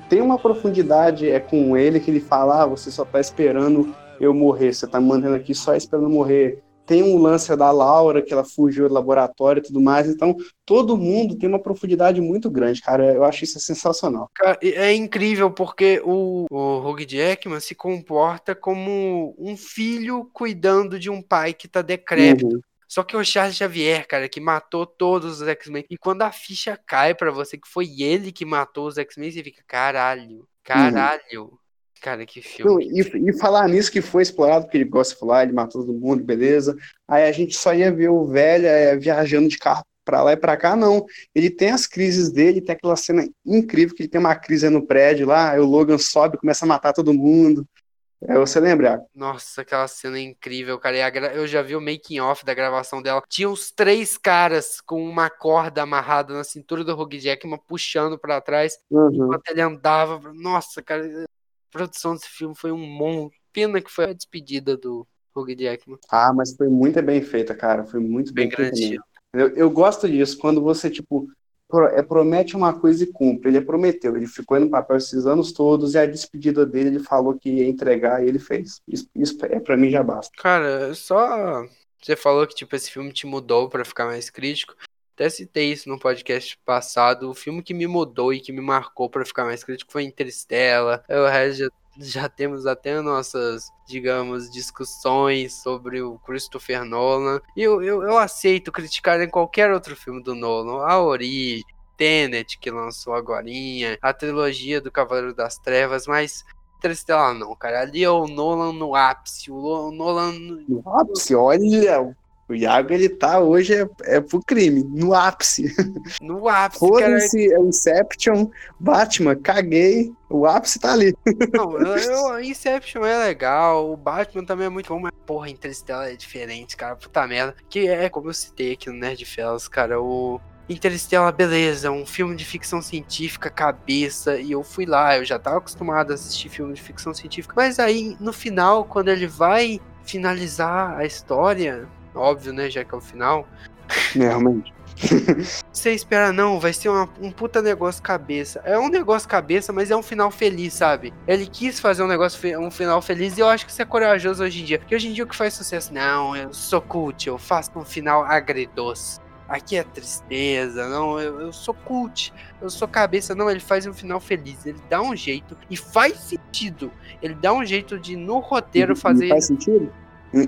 Tem uma profundidade é com ele que ele fala, ah, você só tá esperando eu morrer, você tá me mantendo aqui só esperando morrer tem um lance da Laura, que ela fugiu do laboratório e tudo mais. Então, todo mundo tem uma profundidade muito grande, cara. Eu acho isso sensacional. Cara, é incrível porque o, o Hugh Jackman se comporta como um filho cuidando de um pai que tá decrépito. Uhum. Só que é o Charles Xavier, cara, que matou todos os X-Men. E quando a ficha cai para você que foi ele que matou os X-Men, você fica, caralho, caralho. Uhum. Cara, que filme. Não, e, e, falar nisso que foi explorado, porque ele gosta de falar, ele matou todo mundo, beleza. Aí a gente só ia ver o velho é, viajando de carro para lá e para cá, não. Ele tem as crises dele, tem aquela cena incrível que ele tem uma crise no prédio lá, aí o Logan sobe, começa a matar todo mundo. É, você lembra? Nossa, aquela cena incrível, cara. Eu já vi o making off da gravação dela. Tinha os três caras com uma corda amarrada na cintura do Hugh Jackman puxando para trás uhum. enquanto ele andava. Nossa, cara, produção desse filme foi um monte. Pena que foi a despedida do Hugh Jackman. Ah, mas foi muito bem feita, cara. Foi muito bem, bem feita. Eu, eu gosto disso, quando você, tipo, é, promete uma coisa e cumpre. Ele prometeu, ele ficou no papel esses anos todos e a despedida dele ele falou que ia entregar e ele fez. Isso, isso é para mim já basta. Cara, só você falou que tipo esse filme te mudou para ficar mais crítico. Até citei isso no podcast passado. O filme que me mudou e que me marcou para ficar mais crítico foi Interstellar. Eu já, já temos até nossas, digamos, discussões sobre o Christopher Nolan. E eu, eu, eu aceito criticar em qualquer outro filme do Nolan. A Origem, Tenet, que lançou agora, a trilogia do Cavaleiro das Trevas, mas Interstellar não, cara. Ali é o Nolan no ápice. O Nolan. No ápice? Olha, o Iago, ele tá hoje é, é pro crime, no ápice. No ápice, Foda-se, é Inception, Batman, caguei, o ápice tá ali. Não, eu, Inception é legal, o Batman também é muito bom, mas porra, Interstellar é diferente, cara, puta merda. Que é, como eu citei aqui no Nerd Fellas, cara, o... Interstellar, beleza, um filme de ficção científica, cabeça, e eu fui lá, eu já tava acostumado a assistir filmes de ficção científica, mas aí, no final, quando ele vai finalizar a história, óbvio, né? Já que é o final. É, realmente. Você espera, não, vai ser uma, um puta negócio cabeça. É um negócio cabeça, mas é um final feliz, sabe? Ele quis fazer um negócio, um final feliz e eu acho que isso é corajoso hoje em dia. Porque hoje em dia o que faz sucesso? Não, eu sou cult, eu faço um final agridoce. Aqui é tristeza, não, eu, eu sou cult, eu sou cabeça, não, ele faz um final feliz, ele dá um jeito e faz sentido. Ele dá um jeito de no roteiro fazer. Não faz sentido?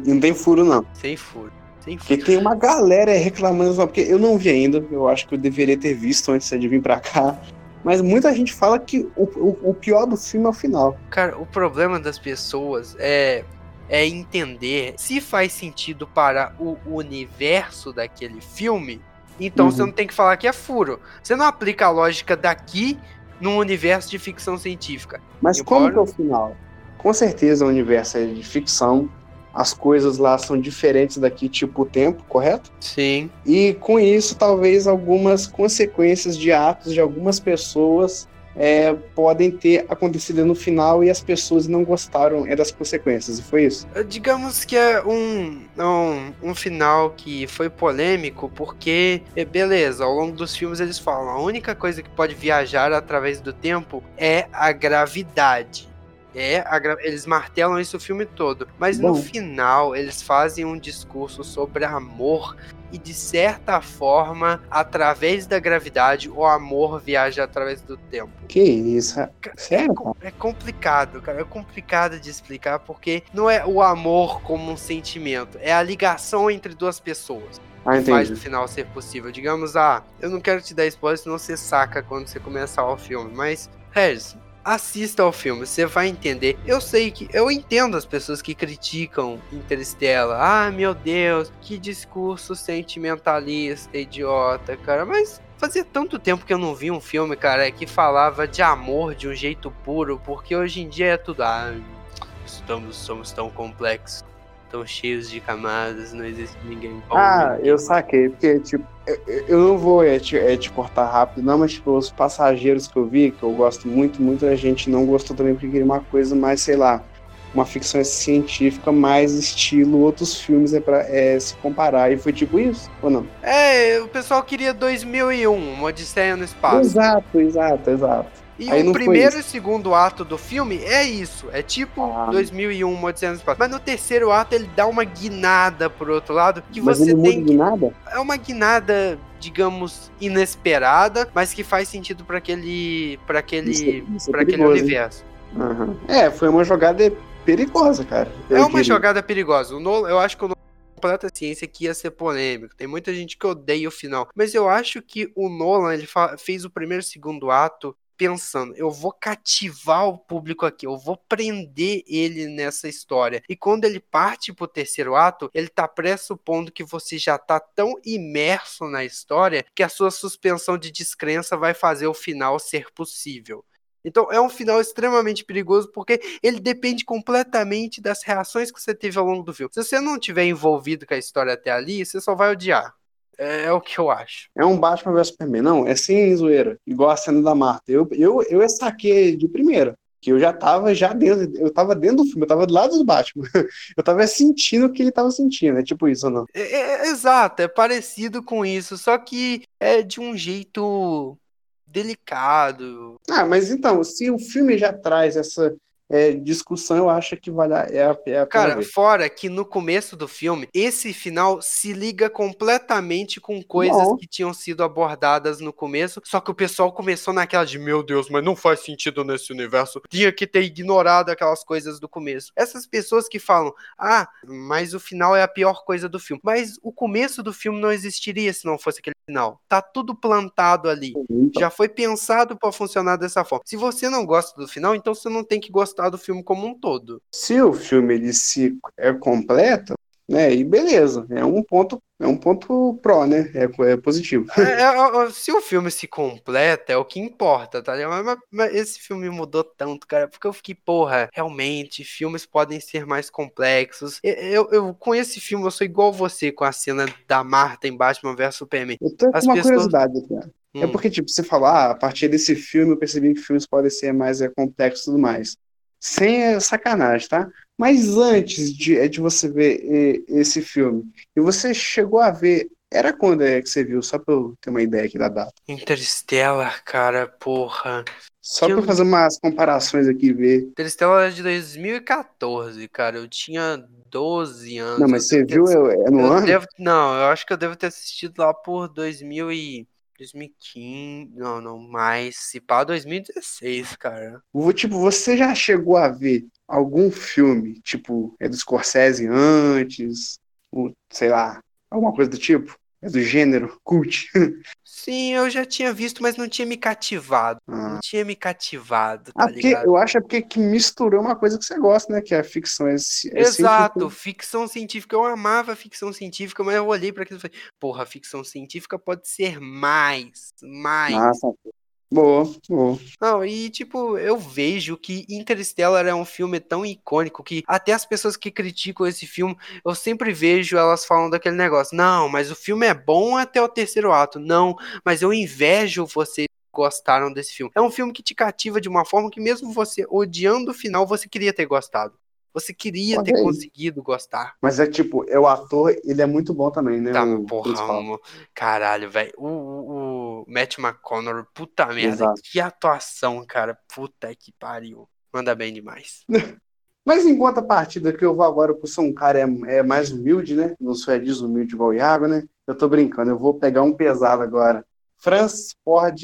Não tem furo, não. Sem furo. Porque tem uma galera reclamando, porque eu não vi ainda, eu acho que eu deveria ter visto antes de vir pra cá. Mas muita gente fala que o, o, o pior do filme é o final. Cara, o problema das pessoas é, é entender se faz sentido para o universo daquele filme. Então uhum. você não tem que falar que é furo. Você não aplica a lógica daqui num universo de ficção científica. Mas Embora... como que é o final? Com certeza o universo é de ficção, as coisas lá são diferentes daqui, tipo o tempo, correto? Sim. E com isso, talvez algumas consequências de atos de algumas pessoas é, podem ter acontecido no final e as pessoas não gostaram é das consequências, e foi isso? Digamos que é um, um, um final que foi polêmico, porque, é, beleza, ao longo dos filmes eles falam, a única coisa que pode viajar através do tempo é a gravidade. É, eles martelam isso o filme todo. Mas Bom. no final, eles fazem um discurso sobre amor e de certa forma, através da gravidade, o amor viaja através do tempo. Que isso? É, Sério? É, é, complicado, cara. É complicado de explicar porque não é o amor como um sentimento, é a ligação entre duas pessoas. Ah, faz o final ser possível. Digamos, ah, eu não quero te dar spoiler, senão você saca quando você começar o filme. Mas, Regis, assista ao filme, você vai entender. Eu sei que eu entendo as pessoas que criticam Interstellar. Ah, meu Deus, que discurso sentimentalista, idiota, cara. Mas fazia tanto tempo que eu não vi um filme, cara, que falava de amor de um jeito puro, porque hoje em dia é tudo ah, estamos somos tão complexos tão cheios de camadas, não existe ninguém bom. Ah, eu saquei, porque, tipo, eu, eu não vou é, te, é, te, cortar rápido, não, mas, tipo, os passageiros que eu vi, que eu gosto muito, muita gente não gostou também porque queria uma coisa mais, sei lá, uma ficção científica mais estilo outros filmes é para é, se comparar. E foi tipo isso, ou não? É, o pessoal queria 2001, uma Odisseia no Espaço. Exato, exato, exato. E Aí o primeiro e segundo ato do filme é isso. É tipo ah. 2001, Uma Odisseia no Espaço. Mas no terceiro ato ele dá uma guinada pro outro lado. Que mas você tem. Que... Guinada? É uma guinada, digamos, inesperada, mas que faz sentido para aquele. para aquele. Isso é aquele universo. Uhum. É, foi uma jogada perigosa, cara. É uma diria. jogada perigosa. O Nolan, eu acho que o Nolan completa ciência que ia ser polêmico. Tem muita gente que odeia o final. Mas eu acho que o Nolan ele fez o primeiro e segundo ato pensando, eu vou cativar o público aqui, eu vou prender ele nessa história. E quando ele parte pro terceiro ato, ele tá pressupondo que você já tá tão imerso na história que a sua suspensão de descrença vai fazer o final ser possível. Então é um final extremamente perigoso porque ele depende completamente das reações que você teve ao longo do filme. Se você não tiver envolvido com a história até ali, você só vai odiar. É, é, o que eu acho. É um Batman vs Superman. Não, é sem zoeira. Igual a cena da Marta. Eu, eu, eu saquei de primeira. Que eu já tava já dentro, eu tava dentro do filme, eu tava do lado do Batman. Eu tava sentindo o que ele tava sentindo. É tipo isso, ou não? É, é, exato, é parecido com isso, só que é de um jeito delicado. Ah, mas então, se o filme já traz essa é, discussão, eu acho que vale a, é a, é a Cara, fora que no começo do filme, esse final se liga completamente com coisas Não. que tinham sido abordadas no começo, só que o pessoal começou naquela de, meu Deus, mas não faz sentido nesse universo, tinha que ter ignorado aquelas coisas do começo. Essas pessoas que falam, ah, mas o final é a pior coisa do filme. Mas o começo do filme não existiria se não fosse aquele final. Tá tudo plantado ali. Então, Já foi pensado pra funcionar dessa forma. Se você não gosta do final, então você não tem que gostar do filme como um todo. se o filme ele se é completo, né? E beleza, é um ponto, é um ponto pró, né? É, é positivo. É, é, é, se o filme se completa, é o que importa, tá ligado? Mas, mas- esse filme mudou tanto, cara, porque eu fiquei, porra, realmente, filmes podem ser mais complexos. Eu, eu- com esse filme, eu sou igual você com a cena da Marta em Batman vs Superman. Eu tô com As uma pessoas- curiosidade ó. É Hum, porque, tipo, você falou, ah, a partir desse filme eu percebi que filmes podem ser mais é, complexos e tudo mais. Sem é, sacanagem, tá? Mas antes de, é, de você ver esse filme, e você chegou a ver, era quando é que você viu? Só pra eu ter uma ideia aqui da data. Interstellar, cara, porra. Só pra eu fazer umas comparações aqui e ver. Interstellar é de 2014, cara. Eu tinha 12 anos. Não, mas você devo viu ter- é, é no eu ano? devo- não, eu acho que eu devo ter assistido lá por 2000 e 2015. Não, não, mais. Se pá, 2016, cara. Tipo, você já chegou a ver algum filme, tipo, é do Scorsese antes, ou, sei lá, alguma coisa do tipo? É do gênero cult? Sim, eu já tinha visto, mas não tinha me cativado. Ah. Não tinha me cativado, Ah, tá porque ligado? eu acho é porque que misturou uma coisa que você gosta, né? Que é a ficção. É, é Exato, científico. ficção científica. Eu amava ficção científica, mas eu olhei pra aquilo e falei, porra, ficção científica pode ser mais, mais. Ah, tá. Boa, boa. Não, e tipo, eu vejo que Interstellar é um filme tão icônico que até as pessoas que criticam esse filme, eu sempre vejo elas falando daquele negócio. Não, mas o filme é bom até o terceiro ato. Não, mas eu invejo vocês gostaram desse filme. É um filme que te cativa de uma forma que mesmo você odiando o final, você queria ter gostado. Você queria ter aí. conseguido gostar. Mas é tipo, é o ator, ele é muito bom também, né? Tá, o porra, um- caralho, velho. O, o, o Matt McConnell, puta merda, Exato. que atuação, cara. Puta que pariu. Manda bem demais. Mas em contrapartida, que eu vou agora por ser um cara é, é mais humilde, né? Não sou é desumilde igual o Iago, né? Eu tô brincando, eu vou pegar um pesado agora. Francis Ford,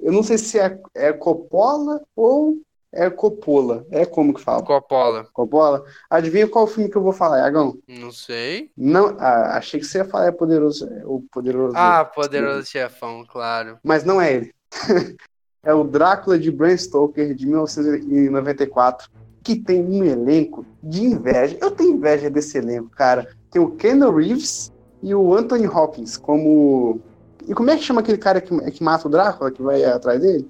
eu não sei se é, é Coppola ou é Coppola. É como que fala? Coppola. Coppola? Adivinha qual filme que eu vou falar, Iagão? Não sei. Não, ah, achei que você ia falar é Poderoso, é o Poderoso. Ah, Poderoso Chefão, claro. Mas não é ele. é o Drácula de Bram Stoker de 1994, que tem um elenco de inveja. Eu tenho inveja desse elenco, cara. Tem o Keanu Reeves e o Anthony Hopkins como. E como é que chama aquele cara que, que mata o Drácula, que vai atrás dele?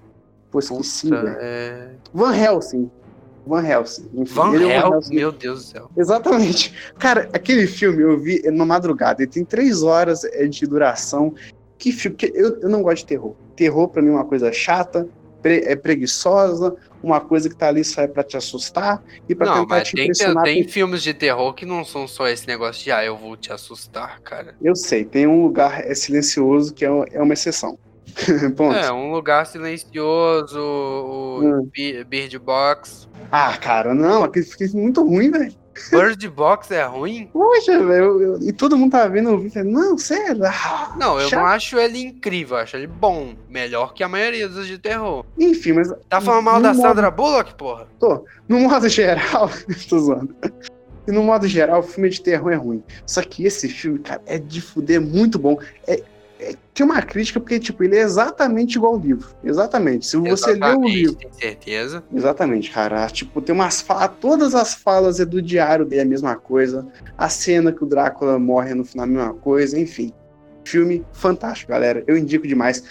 Pô, esqueci, Puta, é... Van Helsing. Van Helsing. Enfim, Van ele é o Helsing, meu Deus do céu. Exatamente. Cara, aquele filme eu vi numa madrugada. Ele tem três horas é, de duração. Que filme? que eu, eu não gosto de terror. Terror pra mim é uma coisa chata, pre- é preguiçosa, uma coisa que tá ali só é pra te assustar e pra Não, tentar mas te tem, impressionar. tem com- filmes de terror que não são só esse negócio de, ah, eu vou te assustar, cara. Eu sei, tem um lugar é silencioso que é, é uma exceção. É, um lugar silencioso, o Hum. Bi- Bird Box. Ah, cara, não, aquele filme é muito ruim, velho. Bird Box é ruim? Poxa, velho. E todo mundo tá vendo, vi, falei, não, sério. ah, Não, eu chato. não acho ele incrível, eu acho ele bom. Melhor que a maioria dos de terror. Enfim, mas Tá falando mal da modo- Sandra Bullock, porra? No modo geral, tô zoando. E no modo geral, o filme de terror é ruim. Só que esse filme, cara, é de fuder muito bom. É, é- tem uma crítica, porque, tipo, ele é exatamente igual ao livro. Exatamente. Se você lê o livro. Tem certeza. Exatamente, cara. Tipo, tem umas falas. Todas as falas é do diário dele, a mesma coisa. A cena que o Drácula morre no final, a mesma coisa. Enfim. Filme fantástico, galera. Eu indico demais.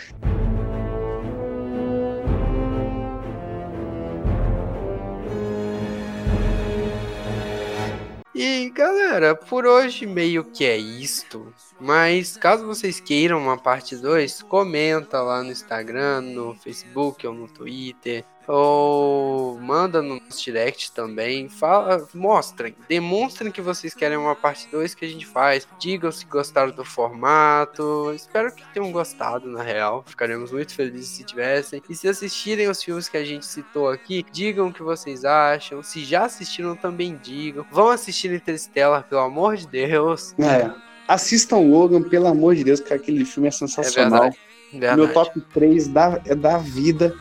E galera, por hoje meio que é isto. Mas caso vocês queiram uma parte 2, comenta lá no Instagram, no Facebook ou no Twitter. Ou manda no direct também. Fala, mostrem, demonstrem que vocês querem uma parte 2 que a gente faz. Digam se gostaram do formato. Espero que tenham gostado, na real. Ficaremos muito felizes se tivessem. E se assistirem os filmes que a gente citou aqui, digam o que vocês acham. Se já assistiram, também digam. Vão assistir Interstellar, pelo amor de Deus. É. Assistam Logan, pelo amor de Deus, que aquele filme é sensacional. verdade. Verdade. Meu top 3 da, é da vida.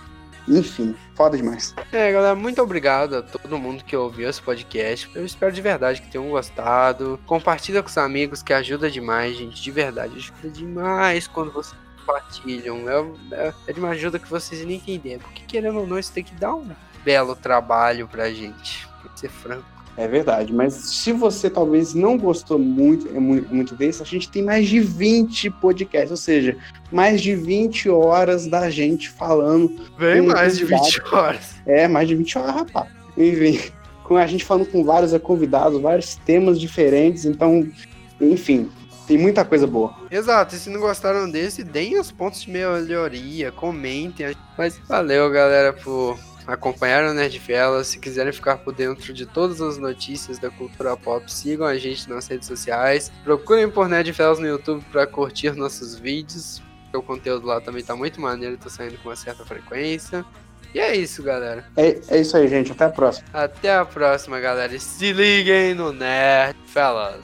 Enfim, foda demais. É, galera, muito obrigado a todo mundo que ouviu esse podcast. Eu espero de verdade que tenham gostado. Compartilha com os amigos, que ajuda demais, gente. De verdade, ajuda demais quando vocês compartilham. É, é, é de uma ajuda que vocês nem entendem. Porque querendo ou não, isso tem que dar um belo trabalho pra gente. Pra ser franco. É verdade, mas se você talvez não gostou muito, é muito, desse, a gente tem mais de 20 podcasts, ou seja, mais de 20 horas da gente falando. Com mais de convidados. 20 horas. É, mais de 20 horas, rapaz. Enfim, com a gente falando com vários convidados, vários temas diferentes, então, enfim, tem muita coisa boa. Exato, e se não gostaram desse, deem os pontos de melhoria, comentem. Mas valeu, galera, por acompanhar o Nerdfella. Se quiserem ficar por dentro de todas as notícias da cultura pop, sigam a gente nas redes sociais. Procurem por Nerdfellas no YouTube para curtir nossos vídeos. O conteúdo lá também tá muito maneiro, tá saindo com uma certa frequência. E é isso, galera. É, é isso aí, gente. Até a próxima. Até a próxima, galera. E Se liguem no Nerdfellas.